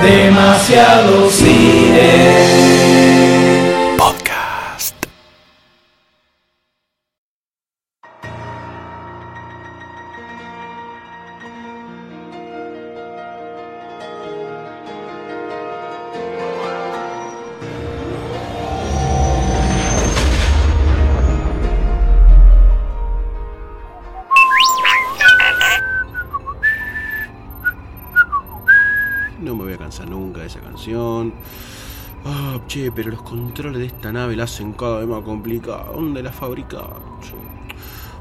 Demasiado cine. Controles de esta nave la hacen cada vez más complicada. ¿Dónde la fabricaron?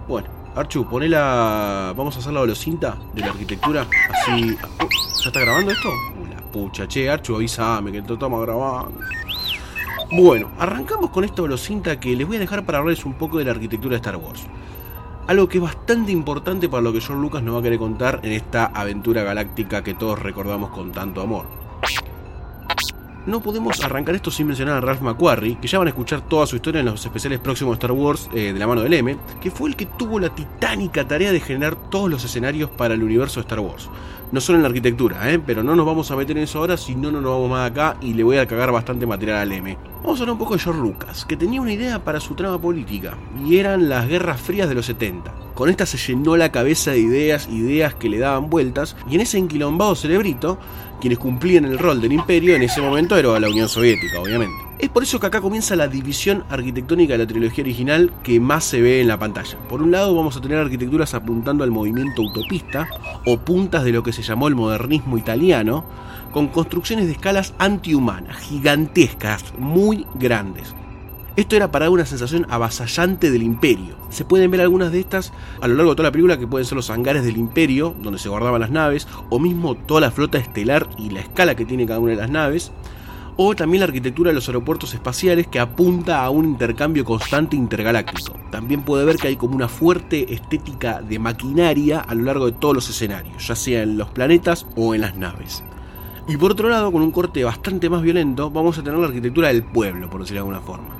Bueno, Archu, ponela. Vamos a hacer la velocinta de la arquitectura. Así. Oh, ¿Ya está grabando esto? Uh, la pucha, che, Archu, avísame que te estamos grabando. Bueno, arrancamos con esta velocinta que les voy a dejar para hablarles un poco de la arquitectura de Star Wars. Algo que es bastante importante para lo que George Lucas nos va a querer contar en esta aventura galáctica que todos recordamos con tanto amor. No podemos arrancar esto sin mencionar a Ralph McQuarrie, que ya van a escuchar toda su historia en los especiales próximos de Star Wars eh, de la mano del M, que fue el que tuvo la titánica tarea de generar todos los escenarios para el universo de Star Wars. No solo en la arquitectura, ¿eh? pero no nos vamos a meter en eso ahora, si no, no nos vamos más acá y le voy a cagar bastante material al M. Vamos a hablar un poco de George Lucas, que tenía una idea para su trama política, y eran las guerras frías de los 70. Con esta se llenó la cabeza de ideas, ideas que le daban vueltas, y en ese enquilombado cerebrito, quienes cumplían el rol del imperio en ese momento era la Unión Soviética, obviamente. Es por eso que acá comienza la división arquitectónica de la trilogía original que más se ve en la pantalla. Por un lado vamos a tener arquitecturas apuntando al movimiento utopista, o puntas de lo que se llamó el modernismo italiano, con construcciones de escalas antihumanas, gigantescas, muy grandes. Esto era para dar una sensación avasallante del imperio. Se pueden ver algunas de estas a lo largo de toda la película, que pueden ser los hangares del imperio, donde se guardaban las naves, o mismo toda la flota estelar y la escala que tiene cada una de las naves, o también la arquitectura de los aeropuertos espaciales que apunta a un intercambio constante intergaláctico. También puede ver que hay como una fuerte estética de maquinaria a lo largo de todos los escenarios, ya sea en los planetas o en las naves. Y por otro lado, con un corte bastante más violento, vamos a tener la arquitectura del pueblo, por decirlo de alguna forma.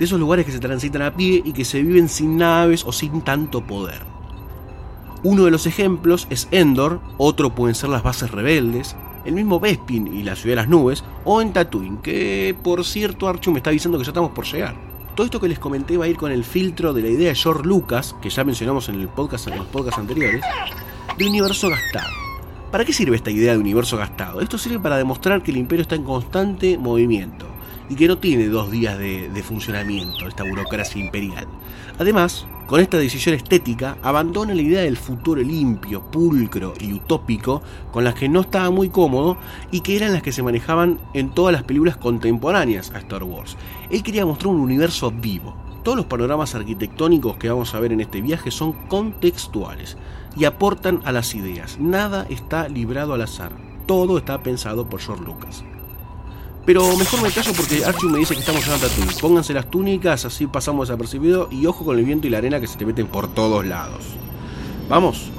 De esos lugares que se transitan a pie y que se viven sin naves o sin tanto poder. Uno de los ejemplos es Endor, otro pueden ser las bases rebeldes, el mismo Bespin y la ciudad de las nubes, o en Tatooine, que por cierto Archu me está avisando que ya estamos por llegar. Todo esto que les comenté va a ir con el filtro de la idea de George Lucas, que ya mencionamos en, el podcast, en los podcasts anteriores, de universo gastado. ¿Para qué sirve esta idea de universo gastado? Esto sirve para demostrar que el imperio está en constante movimiento y que no tiene dos días de, funcionamiento, esta burocracia imperial. Además, con esta decisión estética, abandona la idea del futuro limpio, pulcro y utópico con las que no estaba muy cómodo y que eran las que se manejaban en todas las películas contemporáneas a Star Wars. Él quería mostrar un universo vivo. Todos los panoramas arquitectónicos que vamos a ver en este viaje son contextuales y aportan a las ideas. Nada está librado al azar. Todo está pensado por George Lucas. Pero mejor me callo porque Archie me dice que estamos en Tatooine. Pónganse las túnicas, así pasamos desapercibido y ojo con el viento y la arena que se te meten por todos lados. ¿Vamos?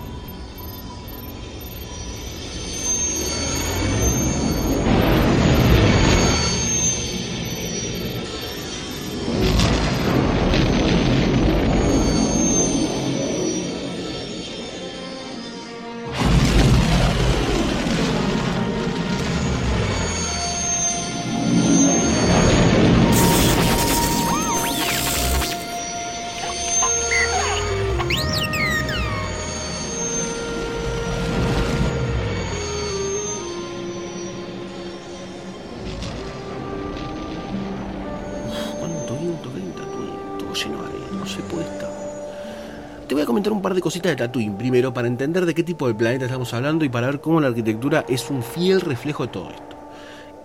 Un par de cositas de Tatooine primero para entender de qué tipo de planeta estamos hablando y para ver cómo la arquitectura es un fiel reflejo de todo esto.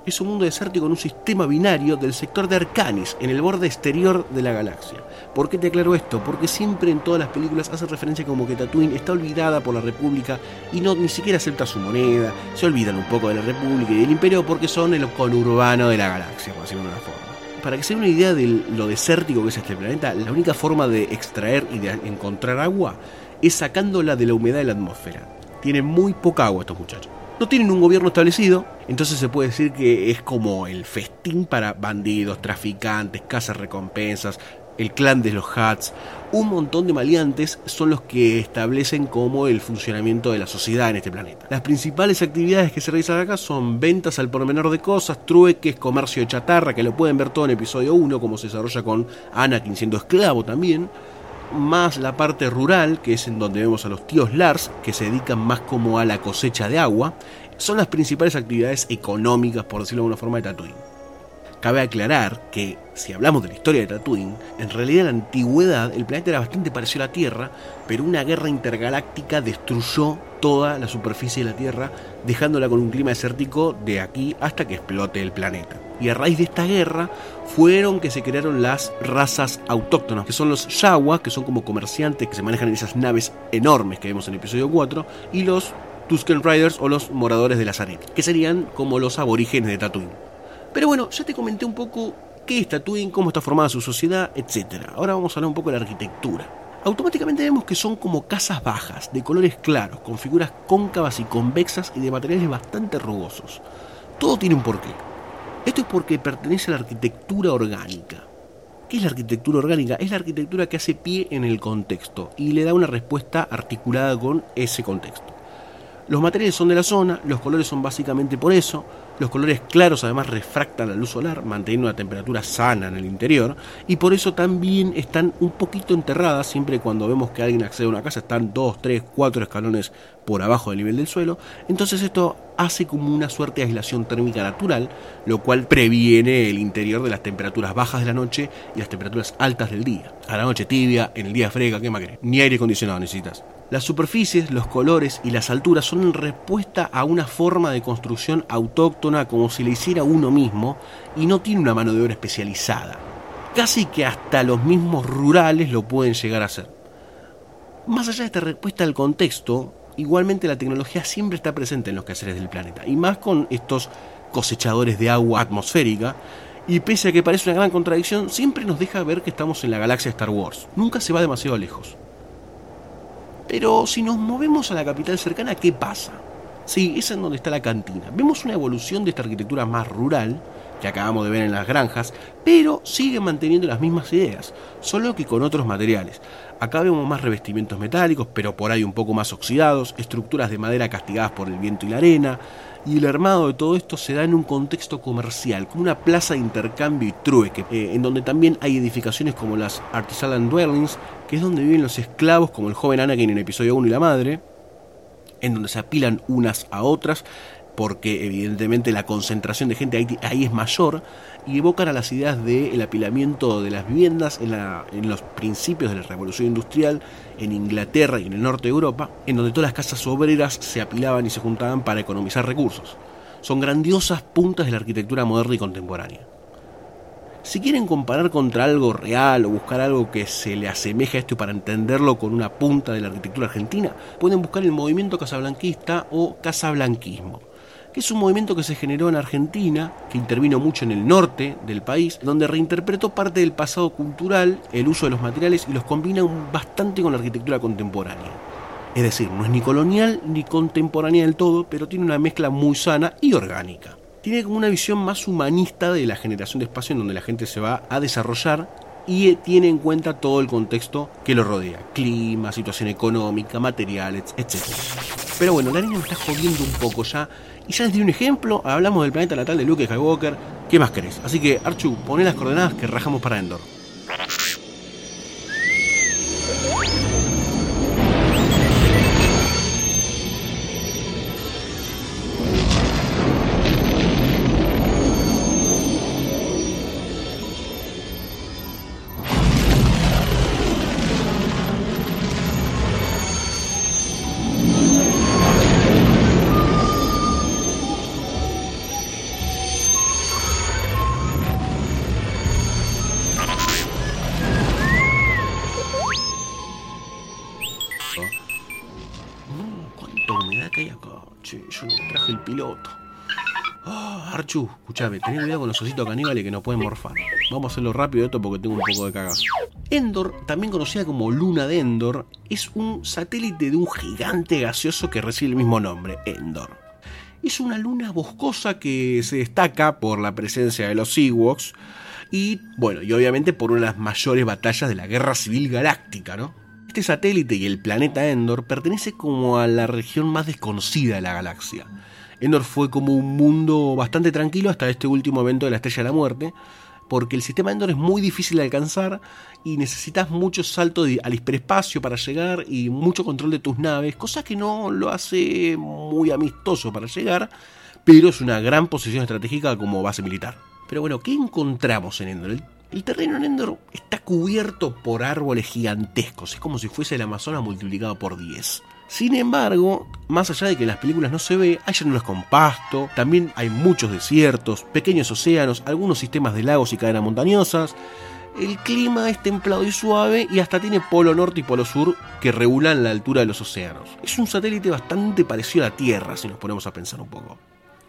Es un mundo desértico en un sistema binario del sector de Arcanis, en el borde exterior de la galaxia. ¿Por qué te aclaro esto? Porque siempre en todas las películas hace referencia como que Tatooine está olvidada por la República y no ni siquiera acepta su moneda, se olvidan un poco de la República y del Imperio porque son el conurbano de la galaxia, por decirlo de una forma para que se den una idea de lo desértico que es este planeta, la única forma de extraer y de encontrar agua es sacándola de la humedad de la atmósfera. Tienen muy poca agua estos muchachos. No tienen un gobierno establecido, entonces se puede decir que es como el festín para bandidos, traficantes, cazas recompensas, el clan de los Hats, un montón de maleantes son los que establecen como el funcionamiento de la sociedad en este planeta. Las principales actividades que se realizan acá son ventas al por menor de cosas, trueques, comercio de chatarra, que lo pueden ver todo en episodio 1, como se desarrolla con Anakin siendo esclavo también, más la parte rural, que es en donde vemos a los tíos Lars, que se dedican más como a la cosecha de agua, son las principales actividades económicas, por decirlo de alguna forma, de Tatooine. Cabe aclarar que, si hablamos de la historia de Tatooine, en realidad en la antigüedad el planeta era bastante parecido a la Tierra, pero una guerra intergaláctica destruyó toda la superficie de la Tierra, dejándola con un clima desértico de aquí hasta que explote el planeta. Y a raíz de esta guerra fueron que se crearon las razas autóctonas, que son los Yawa, que son como comerciantes que se manejan en esas naves enormes que vemos en el episodio 4, y los Tusken Riders o los moradores de la Zaret, que serían como los aborígenes de Tatooine. Pero bueno, ya te comenté un poco qué es Tatooine, cómo está formada su sociedad, etc. Ahora vamos a hablar un poco de la arquitectura. Automáticamente vemos que son como casas bajas, de colores claros, con figuras cóncavas y convexas y de materiales bastante rugosos. Todo tiene un porqué. Esto es porque pertenece a la arquitectura orgánica. ¿Qué es la arquitectura orgánica? Es la arquitectura que hace pie en el contexto y le da una respuesta articulada con ese contexto. Los materiales son de la zona, los colores son básicamente por eso, los colores claros además refractan la luz solar, manteniendo una temperatura sana en el interior, y por eso también están un poquito enterradas, siempre cuando vemos que alguien accede a una casa están 2, 3, 4 escalones por abajo del nivel del suelo, entonces esto hace como una suerte de aislación térmica natural, lo cual previene el interior de las temperaturas bajas de la noche y las temperaturas altas del día. A la noche tibia, en el día fresca, ¿qué más querés? Ni aire acondicionado necesitas. Las superficies, los colores y las alturas son en respuesta a una forma de construcción autóctona como si le hiciera uno mismo y no tiene una mano de obra especializada. Casi que hasta los mismos rurales lo pueden llegar a hacer. Más allá de esta respuesta al contexto, igualmente la tecnología siempre está presente en los quehaceres del planeta, y más con estos cosechadores de agua atmosférica, y pese a que parece una gran contradicción, siempre nos deja ver que estamos en la galaxia Star Wars. Nunca se va demasiado lejos. Pero si nos movemos a la capital cercana, ¿qué pasa? Sí, es en donde está la cantina. Vemos una evolución de esta arquitectura más rural, que acabamos de ver en las granjas, pero sigue manteniendo las mismas ideas, solo que con otros materiales. Acá vemos más revestimientos metálicos, pero por ahí un poco más oxidados, estructuras de madera castigadas por el viento y la arena, y el armado de todo esto se da en un contexto comercial, como una plaza de intercambio y trueque, eh, en donde también hay edificaciones como las Artisanal Dwellings, que es donde viven los esclavos, como el joven Anakin en el episodio 1 y la madre, en donde se apilan unas a otras, porque evidentemente la concentración de gente ahí, es mayor, y evocan a las ideas del apilamiento de las viviendas en, los principios de la revolución industrial en Inglaterra y en el norte de Europa, en donde todas las casas obreras se apilaban y se juntaban para economizar recursos. Son grandiosas puntas de la arquitectura moderna y contemporánea. Si quieren comparar contra algo real o buscar algo que se le asemeje a esto para entenderlo con una punta de la arquitectura argentina, pueden buscar el movimiento casablanquista o casablanquismo es un movimiento que se generó en Argentina, que intervino mucho en el norte del país, donde reinterpretó parte del pasado cultural, el uso de los materiales y los combina bastante con la arquitectura contemporánea. Es decir, no es ni colonial ni contemporánea del todo, pero tiene una mezcla muy sana y orgánica. Tiene como una visión más humanista de la generación de espacio en donde la gente se va a desarrollar y tiene en cuenta todo el contexto que lo rodea, clima, situación económica, materiales, etc. Pero bueno, la niña me está jodiendo un poco ya y ya les di un ejemplo, hablamos del planeta natal de Luke Skywalker. ¿Qué más querés? Así que, Archu, poné las coordenadas que rajamos para Endor. Archu, escúchame, ten cuidado con los ositos caníbales que nos pueden morfar. Vamos a hacerlo rápido esto porque tengo un poco de cagazo. Endor, también conocida como Luna de Endor, es un satélite de un gigante gaseoso que recibe el mismo nombre, Endor. Es una luna boscosa que se destaca por la presencia de los Ewoks y bueno, y obviamente por una de las mayores batallas de la Guerra Civil Galáctica, ¿no? Este satélite y el planeta Endor pertenece como a la región más desconocida de la galaxia. Endor fue como un mundo bastante tranquilo hasta este último evento de la Estrella de la Muerte, porque el sistema Endor es muy difícil de alcanzar y necesitas mucho salto al hiperespacio para llegar y mucho control de tus naves, cosa que no lo hace muy amistoso para llegar, pero es una gran posición estratégica como base militar. Pero bueno, ¿qué encontramos en Endor? El, terreno en Endor está cubierto por árboles gigantescos, es como si fuese el Amazonas multiplicado por 10. Sin embargo, más allá de que en las películas no se ve, hay llanuras con pasto, también hay muchos desiertos, pequeños océanos, algunos sistemas de lagos y cadenas montañosas. El clima es templado y suave y hasta tiene polo norte y polo sur que regulan la altura de los océanos. Es un satélite bastante parecido a la Tierra si nos ponemos a pensar un poco.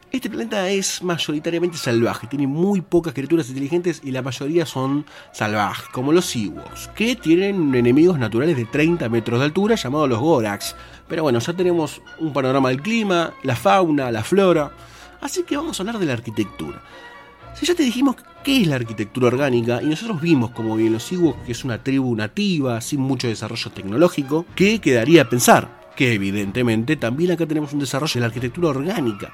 Este planeta es mayoritariamente salvaje, tiene muy pocas criaturas inteligentes y la mayoría son salvajes, como los Ewoks, que tienen enemigos naturales de 30 metros de altura llamados los Gorax. Pero bueno, ya tenemos un panorama del clima, la fauna, la flora, así que vamos a hablar de la arquitectura. Si ya te dijimos qué es la arquitectura orgánica, y nosotros vimos como bien los Ewoks que es una tribu nativa, sin mucho desarrollo tecnológico, ¿qué quedaría pensar? Que evidentemente también acá tenemos un desarrollo de la arquitectura orgánica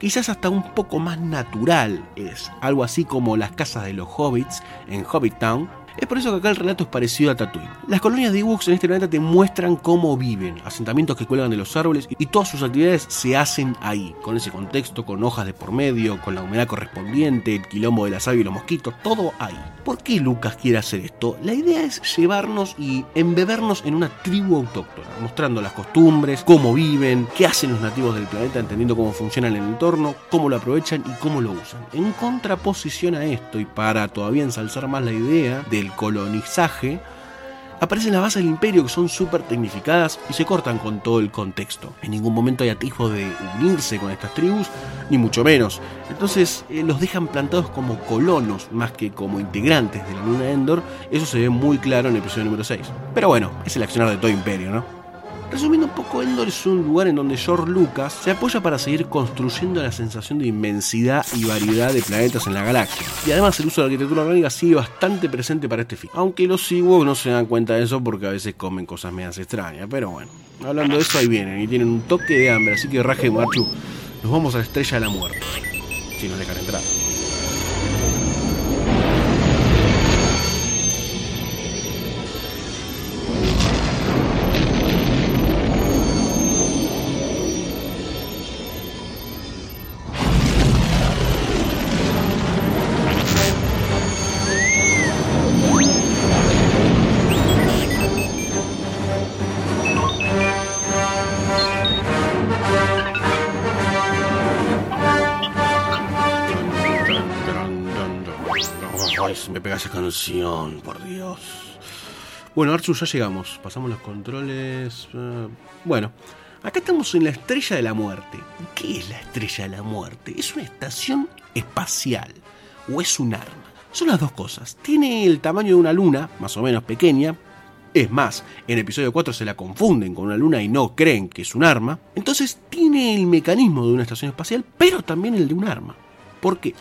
quizás hasta un poco más natural es, algo así como las casas de los hobbits en Hobbit Town, es por eso que acá el relato es parecido a Tatooine. Las colonias de Ewoks en este planeta te muestran cómo viven, asentamientos que cuelgan de los árboles y todas sus actividades se hacen ahí, con ese contexto, con hojas de por medio, con la humedad correspondiente, el quilombo de la savia y los mosquitos, todo ahí. ¿Por qué Lucas quiere hacer esto? La idea es llevarnos y embebernos en una tribu autóctona, mostrando las costumbres, cómo viven, qué hacen los nativos del planeta, entendiendo cómo funciona el entorno, cómo lo aprovechan y cómo lo usan. En contraposición a esto, y para todavía ensalzar más la idea del colonizaje, aparecen las bases del imperio que son súper tecnificadas y se cortan con todo el contexto. En ningún momento hay atisbo de unirse con estas tribus, ni mucho menos. Entonces eh, los dejan plantados como colonos más que como integrantes de la luna Endor. Eso se ve muy claro en el episodio número 6. Pero bueno, es el accionar de todo imperio, ¿no? Resumiendo un poco, Endor es un lugar en donde George Lucas se apoya para seguir construyendo la sensación de inmensidad y variedad de planetas en la galaxia. Y además el uso de la arquitectura orgánica sigue bastante presente para este film. Aunque los Ewoks no se dan cuenta de eso porque a veces comen cosas medias extrañas. Pero bueno, hablando de eso ahí vienen y tienen un toque de hambre. Así que Raje Marchu, nos vamos a la estrella de la muerte. Si nos dejan entrar. Por Dios. Bueno, Archu, ya llegamos. Pasamos los controles. Eh, bueno, acá estamos en la Estrella de la Muerte. ¿Qué es la Estrella de la Muerte? ¿Es una estación espacial o es un arma? Son las dos cosas. Tiene el tamaño de una luna, más o menos pequeña. Es más, en episodio 4 se la confunden con una luna y no creen que es un arma. Entonces tiene el mecanismo de una estación espacial, pero también el de un arma. ¿Por qué?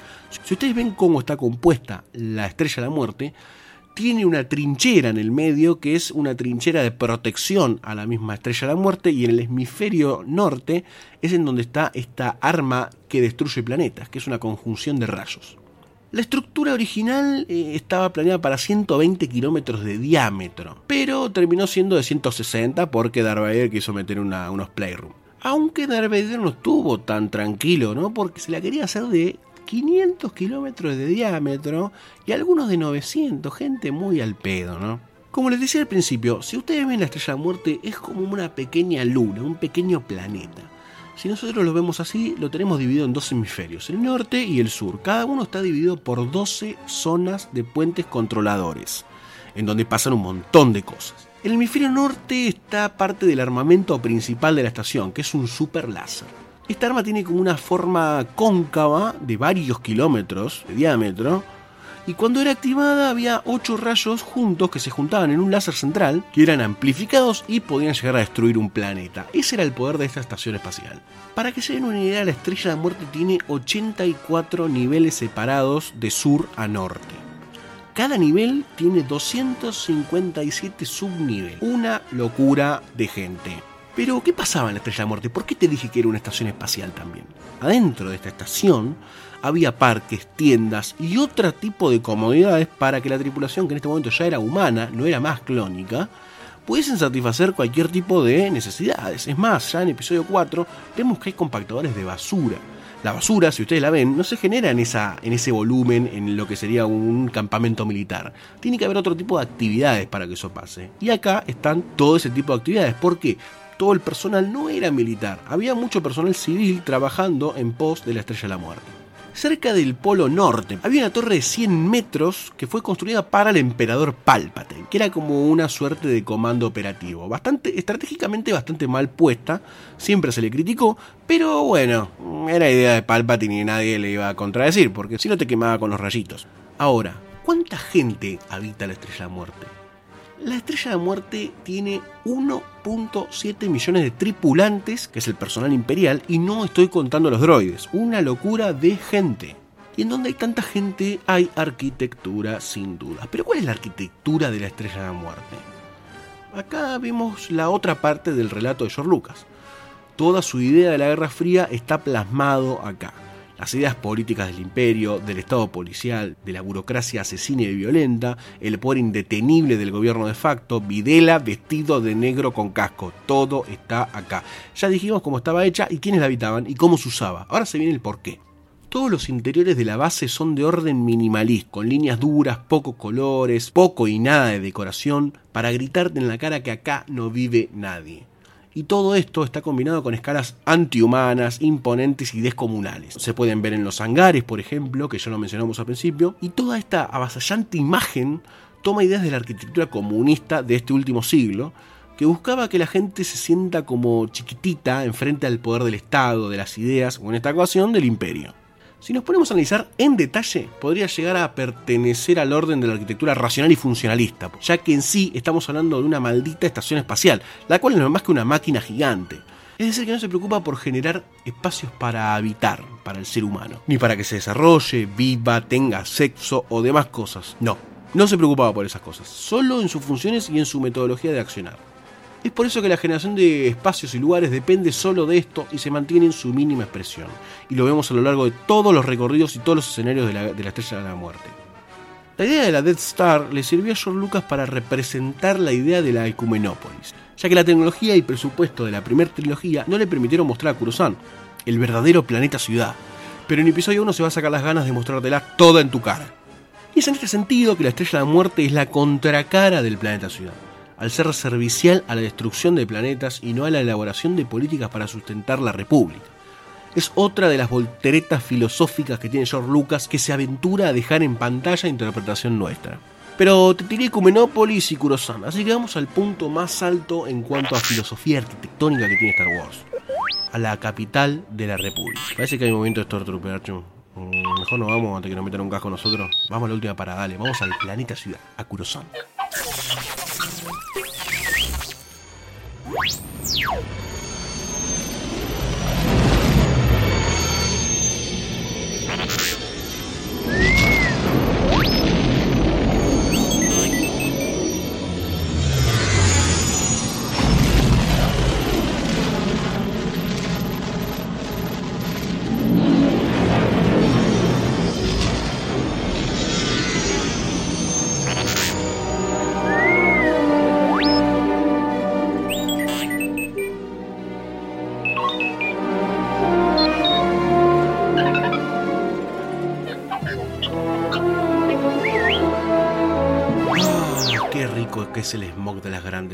Si ustedes ven cómo está compuesta la estrella de la muerte, tiene una trinchera en el medio que es una trinchera de protección a la misma estrella de la muerte y en el hemisferio norte es en donde está esta arma que destruye planetas, que es una conjunción de rayos. La estructura original eh, estaba planeada para 120 kilómetros de diámetro, pero terminó siendo de 160 porque Darth Vader quiso meter unos playroom. Aunque Darth Vader no estuvo tan tranquilo, ¿no? Porque se la quería hacer de 500 kilómetros de diámetro y algunos de 900, gente muy al pedo, ¿no? Como les decía al principio, si ustedes ven la estrella de muerte es como una pequeña luna, un pequeño planeta. Si nosotros lo vemos así, lo tenemos dividido en dos hemisferios, el norte y el sur. Cada uno está dividido por 12 zonas de puentes controladores, en donde pasan un montón de cosas. El hemisferio norte está parte del armamento principal de la estación, que es un super láser. Esta arma tiene como una forma cóncava de varios kilómetros de diámetro. Y cuando era activada había 8 rayos juntos que se juntaban en un láser central, que eran amplificados y podían llegar a destruir un planeta. Ese era el poder de esta estación espacial. Para que se den una idea, la estrella de muerte tiene 84 niveles separados de sur a norte. Cada nivel tiene 257 subniveles. Una locura de gente. Pero, ¿qué pasaba en la Estrella de Muerte? ¿Por qué te dije que era una estación espacial también? Adentro de esta estación había parques, tiendas y otro tipo de comodidades para que la tripulación, que en este momento ya era humana, no era más clónica, pudiesen satisfacer cualquier tipo de necesidades. Es más, ya en episodio 4 vemos que hay compactadores de basura. La basura, si ustedes la ven, no se genera en, esa, en ese volumen en lo que sería un campamento militar. Tiene que haber otro tipo de actividades para que eso pase. Y acá están todo ese tipo de actividades. ¿Por qué? Todo el personal no era militar. Había mucho personal civil trabajando en pos de la Estrella de la Muerte cerca del Polo Norte. Había una torre de 100 metros que fue construida para el emperador Palpatine, que era como una suerte de comando operativo. Bastante, estratégicamente bastante mal puesta, siempre se le criticó, pero bueno, era idea de Palpatine y nadie le iba a contradecir, porque si no te quemaba con los rayitos. Ahora, ¿cuánta gente habita la Estrella de la Muerte? La Estrella de Muerte tiene 1.7 millones de tripulantes, que es el personal imperial, y no estoy contando los droides. Una locura de gente. Y en donde hay tanta gente hay arquitectura sin duda. Pero ¿cuál es la arquitectura de la Estrella de la Muerte? Acá vemos la otra parte del relato de George Lucas. Toda su idea de la Guerra Fría está plasmado acá las ideas políticas del imperio, del Estado policial, de la burocracia asesina y violenta, el poder indetenible del gobierno de facto, Videla vestido de negro con casco, todo está acá. Ya dijimos cómo estaba hecha y quiénes la habitaban y cómo se usaba. Ahora se viene el porqué. Todos los interiores de la base son de orden minimalista, con líneas duras, pocos colores, poco y nada de decoración, para gritarte en la cara que acá no vive nadie y todo esto está combinado con escalas antihumanas, imponentes y descomunales. Se pueden ver en los hangares, por ejemplo, que ya lo mencionamos al principio, y toda esta avasallante imagen toma ideas de la arquitectura comunista de este último siglo, que buscaba que la gente se sienta como chiquitita enfrente al poder del Estado, de las ideas, o en esta ocasión del imperio. Si nos ponemos a analizar en detalle, podría llegar a pertenecer al orden de la arquitectura racional y funcionalista, ya que en sí estamos hablando de una maldita estación espacial, la cual no es más que una máquina gigante. Es decir, que no se preocupa por generar espacios para habitar para el ser humano, ni para que se desarrolle, viva, tenga sexo o demás cosas. No, no se preocupaba por esas cosas, solo en sus funciones y en su metodología de accionar. Es por eso que la generación de espacios y lugares depende solo de esto y se mantiene en su mínima expresión. Y lo vemos a lo largo de todos los recorridos y todos los escenarios de la, Estrella de la Muerte. La idea de la Death Star le sirvió a George Lucas para representar la idea de la Ecumenópolis, ya que la tecnología y presupuesto de la primera trilogía no le permitieron mostrar a Coruscant, el verdadero planeta ciudad. Pero en episodio 1 se va a sacar las ganas de mostrártela toda en tu cara. Y es en este sentido que la Estrella de la Muerte es la contracara del planeta ciudad al ser servicial a la destrucción de planetas y no a la elaboración de políticas para sustentar la República. Es otra de las volteretas filosóficas que tiene George Lucas que se aventura a dejar en pantalla interpretación nuestra. Pero te tiré Cumenópolis y Kurosan, así que vamos al punto más alto en cuanto a filosofía arquitectónica que tiene Star Wars. A la capital de la República. Parece que hay un momento de Stormtrooper, mm, Mejor no vamos antes que nos metan un casco nosotros. Vamos a la última parada, dale. Vamos al planeta ciudad, a Kurosan. You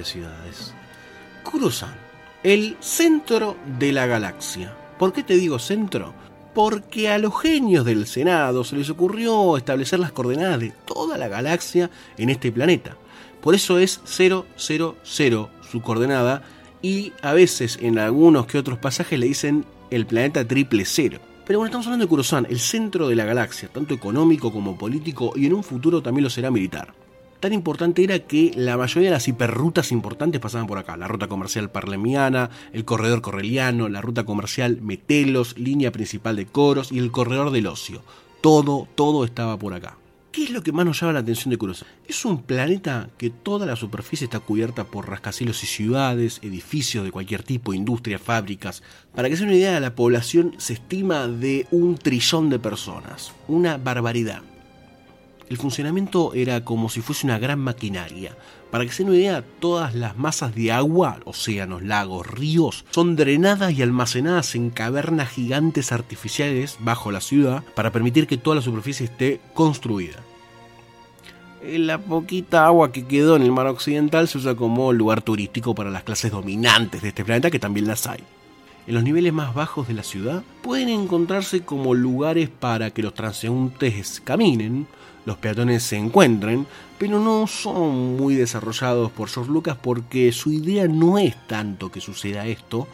ciudades. Kurosan, el centro de la galaxia. ¿Por qué te digo centro? Porque a los genios del Senado se les ocurrió establecer las coordenadas de toda la galaxia en este planeta. Por eso es 000 su coordenada y a veces en algunos que otros pasajes le dicen el planeta triple cero. Pero bueno, estamos hablando de Kurosan, el centro de la galaxia, tanto económico como político y en un futuro también lo será militar tan importante era que la mayoría de las hiperrutas importantes pasaban por acá. La ruta comercial parlemiana, el corredor correliano, la ruta comercial Metelos, línea principal de Coros y el corredor del ocio. Todo, todo estaba por acá. ¿Qué es lo que más nos llama la atención de Kurosan? Es un planeta que toda la superficie está cubierta por rascacielos y ciudades, edificios de cualquier tipo, industrias, fábricas. Para que se una idea, la población se estima de un trillón de personas. Una barbaridad. El funcionamiento era como si fuese una gran maquinaria. Para que se den una idea, todas las masas de agua, océanos, lagos, ríos, son drenadas y almacenadas en cavernas gigantes artificiales bajo la ciudad para permitir que toda la superficie esté construida. La poquita agua que quedó en el mar occidental se usa como lugar turístico para las clases dominantes de este planeta, que también las hay. En los niveles más bajos de la ciudad pueden encontrarse como lugares para que los transeúntes caminen, los peatones se encuentren, pero no son muy desarrollados por George Lucas porque su idea no es tanto que suceda esto,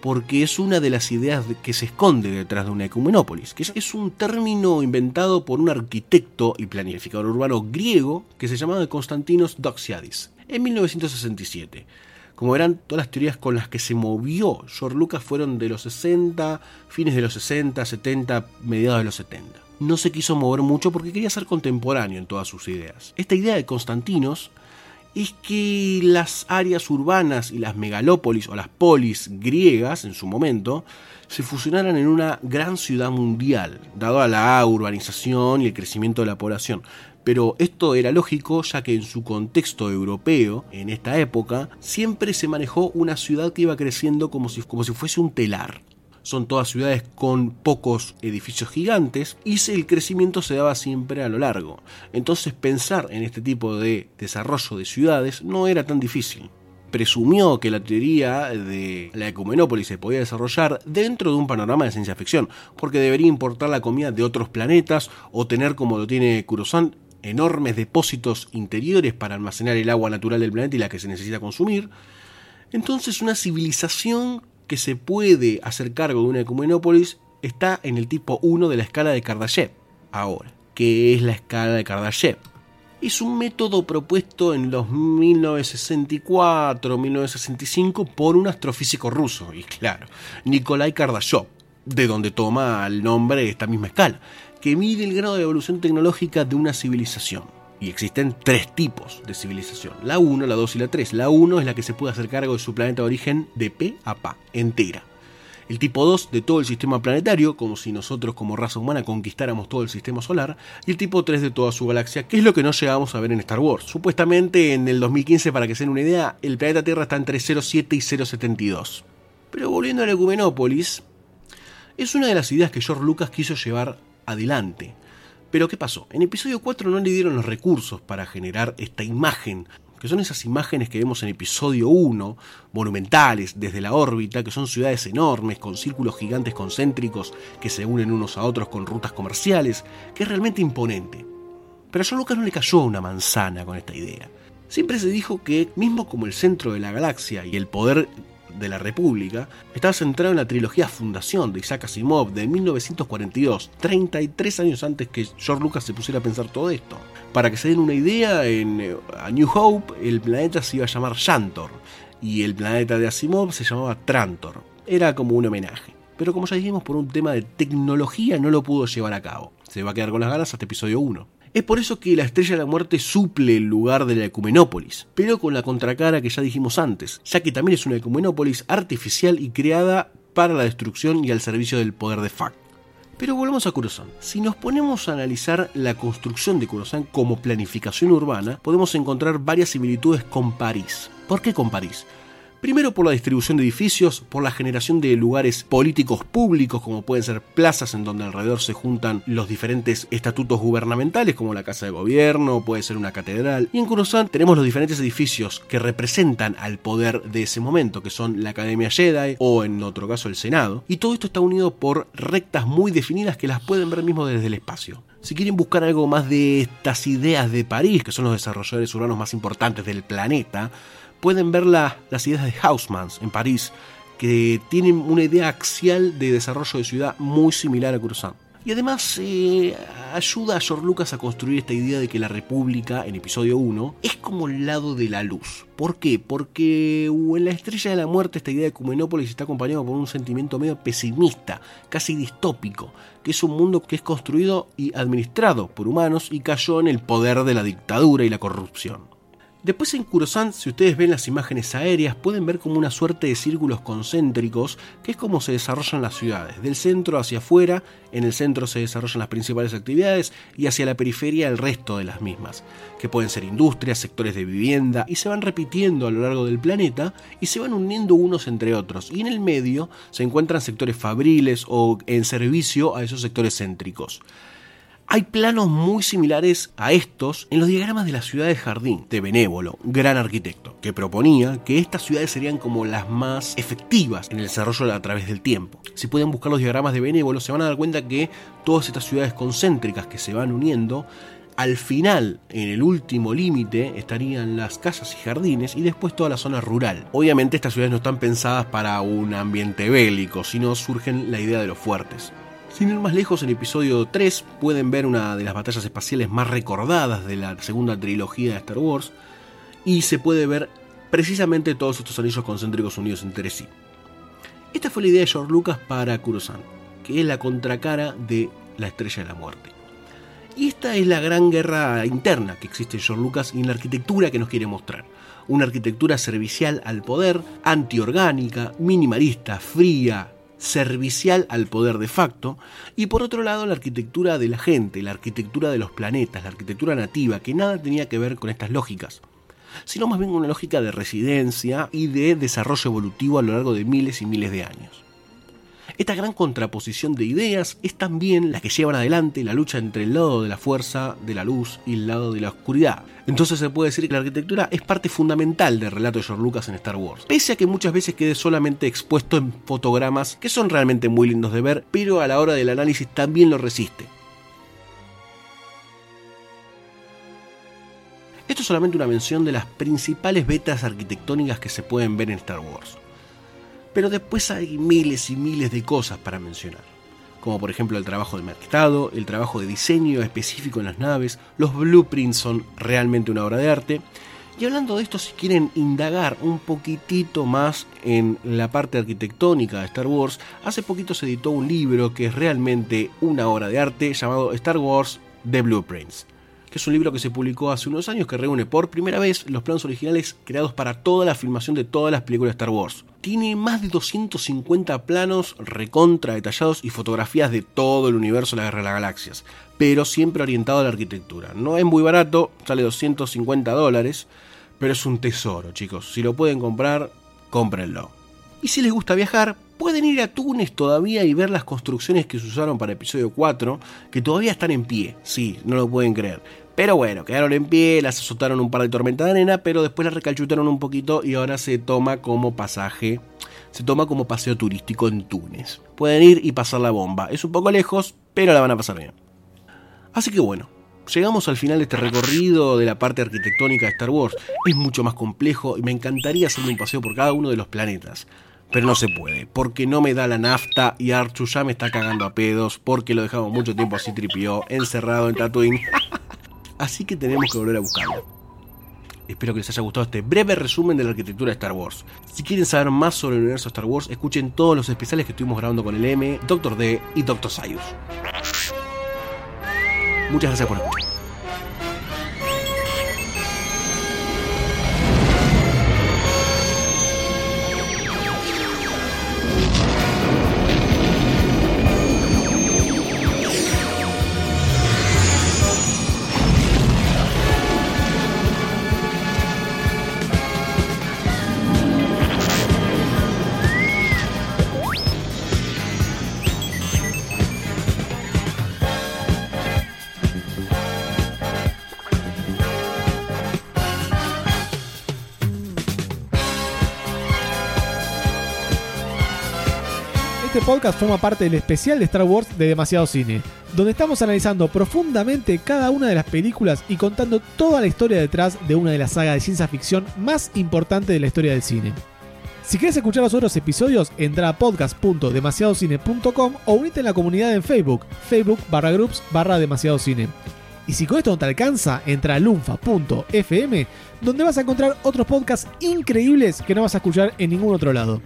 porque es una de las ideas que se esconde detrás de una ecumenópolis, que es un término inventado por un arquitecto y planificador urbano griego que se llamaba Constantinos Doxiadis en 1967. Como verán, todas las teorías con las que se movió George Lucas fueron de los 60, fines de los 60, 70, mediados de los 70 no se quiso mover mucho porque quería ser contemporáneo en todas sus ideas. Esta idea de Constantinos es que las áreas urbanas y las megalópolis o las polis griegas en su momento se fusionaran en una gran ciudad mundial, dado a la urbanización y el crecimiento de la población. Pero esto era lógico ya que en su contexto europeo, en esta época, siempre se manejó una ciudad que iba creciendo como si, como si fuese un telar son todas ciudades con pocos edificios gigantes y el crecimiento se daba siempre a lo largo. Entonces pensar en este tipo de desarrollo de ciudades no era tan difícil. Presumió que la teoría de la ecumenópolis se podía desarrollar dentro de un panorama de ciencia ficción, porque debería importar la comida de otros planetas o tener como lo tiene Kurosan enormes depósitos interiores para almacenar el agua natural del planeta y la que se necesita consumir. Entonces una civilización que se puede hacer cargo de una ecumenópolis está en el tipo 1 de la escala de Kardashev. Ahora, ¿qué es la escala de Kardashev? Es un método propuesto en los 1964-1965 por un astrofísico ruso, y claro, Nikolai Kardashev, de donde toma el nombre esta misma escala, que mide el grado de evolución tecnológica de una civilización. Y existen tres tipos de civilización, la 1, la 2 y la 3. La 1 es la que se puede hacer cargo de su planeta de origen de P a Pa, entera. El tipo 2 de todo el sistema planetario, como si nosotros como raza humana conquistáramos todo el sistema solar, y el tipo 3 de toda su galaxia, que es lo que no llegamos a ver en Star Wars. Supuestamente en el 2015, para que se den una idea, el planeta Tierra está entre 0,7 y 0,72. Pero volviendo a la Ecumenópolis, es una de las ideas que George Lucas quiso llevar adelante. Pero ¿qué pasó? En episodio 4 no le dieron los recursos para generar esta imagen, que son esas imágenes que vemos en episodio 1, monumentales desde la órbita, que son ciudades enormes con círculos gigantes concéntricos que se unen unos a otros con rutas comerciales, que es realmente imponente. Pero a John Lucas no le cayó una manzana con esta idea. Siempre se dijo que, mismo como el centro de la galaxia y el poder de la República estaba centrado en la trilogía Fundación de Isaac Asimov de 1942, 33 años antes que George Lucas se pusiera a pensar todo esto. Para que se den una idea, en eh, A New Hope el planeta se iba a llamar Shantor y el planeta de Asimov se llamaba Trantor. Era como un homenaje. Pero como ya dijimos, por un tema de tecnología no lo pudo llevar a cabo. Se va a quedar con las ganas hasta episodio 1. Es por eso que la Estrella de la Muerte suple el lugar de la Ecumenópolis, pero con la contracara que ya dijimos antes, ya que también es una Ecumenópolis artificial y creada para la destrucción y al servicio del poder de Fact. Pero volvamos a Coruscant. Si nos ponemos a analizar la construcción de Coruscant como planificación urbana, podemos encontrar varias similitudes con París. ¿Por qué con París? Primero por la distribución de edificios, por la generación de lugares políticos públicos como pueden ser plazas en donde alrededor se juntan los diferentes estatutos gubernamentales como la Casa de Gobierno, puede ser una catedral. Y en Coruscant tenemos los diferentes edificios que representan al poder de ese momento, que son la Academia Jedi o en otro caso el Senado. Y todo esto está unido por rectas muy definidas que las pueden ver mismo desde el espacio. Si quieren buscar algo más de estas ideas de París, que son los desarrolladores urbanos más importantes del planeta, pueden ver las ideas de Hausmanns en París, que tienen una idea axial de desarrollo de ciudad muy similar a Cruzan. Y además eh, ayuda a George Lucas a construir esta idea de que la República, en episodio 1, es como el lado de la luz. ¿Por qué? Porque uh, en la Estrella de la Muerte esta idea de Cumenópolis está acompañada por un sentimiento medio pesimista, casi distópico, que es un mundo que es construido y administrado por humanos y cayó en el poder de la dictadura y la corrupción. Después en Kurosan, si ustedes ven las imágenes aéreas, pueden ver como una suerte de círculos concéntricos, que es como se desarrollan las ciudades. Del centro hacia afuera, en el centro se desarrollan las principales actividades y hacia la periferia el resto de las mismas, que pueden ser industrias, sectores de vivienda, y se van repitiendo a lo largo del planeta y se van uniendo unos entre otros. Y en el medio se encuentran sectores fabriles o en servicio a esos sectores céntricos. Hay planos muy similares a estos en los diagramas de la ciudad de Jardín, de Benévolo, gran arquitecto, que proponía que estas ciudades serían como las más efectivas en el desarrollo a través del tiempo. Si pueden buscar los diagramas de Benévolo, se van a dar cuenta que todas estas ciudades concéntricas que se van uniendo al final, en el último límite, estarían las casas y jardines y después toda la zona rural. Obviamente estas ciudades no están pensadas para un ambiente bélico, sino surgen la idea de los fuertes. Sin ir más lejos, en episodio 3 pueden ver una de las batallas espaciales más recordadas de la segunda trilogía de Star Wars y se puede ver precisamente todos estos anillos concéntricos unidos entre sí. Esta fue la idea de George Lucas para Kurosan, que es la contracara de la Estrella de la Muerte. Y esta es la gran guerra interna que existe en George Lucas y en la arquitectura que nos quiere mostrar. Una arquitectura servicial al poder, antiorgánica, minimalista, fría, servicial al poder de facto, y por otro lado la arquitectura de la gente, la arquitectura de los planetas, la arquitectura nativa, que nada tenía que ver con estas lógicas, sino más bien una lógica de residencia y de desarrollo evolutivo a lo largo de miles y miles de años. Esta gran contraposición de ideas es también la que llevan adelante la lucha entre el lado de la fuerza, de la luz y el lado de la oscuridad. Entonces se puede decir que la arquitectura es parte fundamental del relato de George Lucas en Star Wars, pese a que muchas veces quede solamente expuesto en fotogramas que son realmente muy lindos de ver, pero a la hora del análisis también lo resiste. Esto es solamente una mención de las principales vetas arquitectónicas que se pueden ver en Star Wars. Pero después hay miles y miles de cosas para mencionar, como por ejemplo el trabajo de mercado, el trabajo de diseño específico en las naves, los blueprints son realmente una obra de arte. Y hablando de esto, si quieren indagar un poquitito más en la parte arquitectónica de Star Wars, hace poquito se editó un libro que es realmente una obra de arte llamado Star Wars The Blueprints que es un libro que se publicó hace unos años que reúne por primera vez los planos originales creados para toda la filmación de todas las películas de Star Wars. Tiene más de 250 planos recontra detallados y fotografías de todo el universo de la Guerra de las Galaxias, pero siempre orientado a la arquitectura. No es muy barato, sale 250 dólares, pero es un tesoro, chicos. Si lo pueden comprar, cómprenlo. Y si les gusta viajar, pueden ir a Túnez todavía y ver las construcciones que se usaron para episodio 4, que todavía están en pie. Sí, no lo pueden creer. Pero bueno, quedaron en pie, las azotaron un par de tormentas de arena, pero después las recalchutaron un poquito y ahora se toma como pasaje, se toma como paseo turístico en Túnez. Pueden ir y pasar la bomba. Es un poco lejos, pero la van a pasar bien. Así que bueno, llegamos al final de este recorrido de la parte arquitectónica de Star Wars. Es mucho más complejo y me encantaría hacer un paseo por cada uno de los planetas. Pero no se puede, porque no me da la nafta y Archu ya me está cagando a pedos porque lo dejamos mucho tiempo así tripió, encerrado en Tatooine. Así que tenemos que volver a buscarlo. Espero que les haya gustado este breve resumen de la arquitectura de Star Wars. Si quieren saber más sobre el universo de Star Wars, escuchen todos los especiales que estuvimos grabando con el M, Doctor D y Doctor Sayus. Muchas gracias por escuchar. Podcast forma parte del especial de Star Wars de Demasiado Cine, donde estamos analizando profundamente cada una de las películas y contando toda la historia detrás de una de las sagas de ciencia ficción más importantes de la historia del cine. Si quieres escuchar los otros episodios, entra a podcast.demasiadocine.com o unite en la comunidad en Facebook, Facebook barra groups barra demasiado cine. Y si con esto no te alcanza, entra a lunfa.fm, donde vas a encontrar otros podcasts increíbles que no vas a escuchar en ningún otro lado.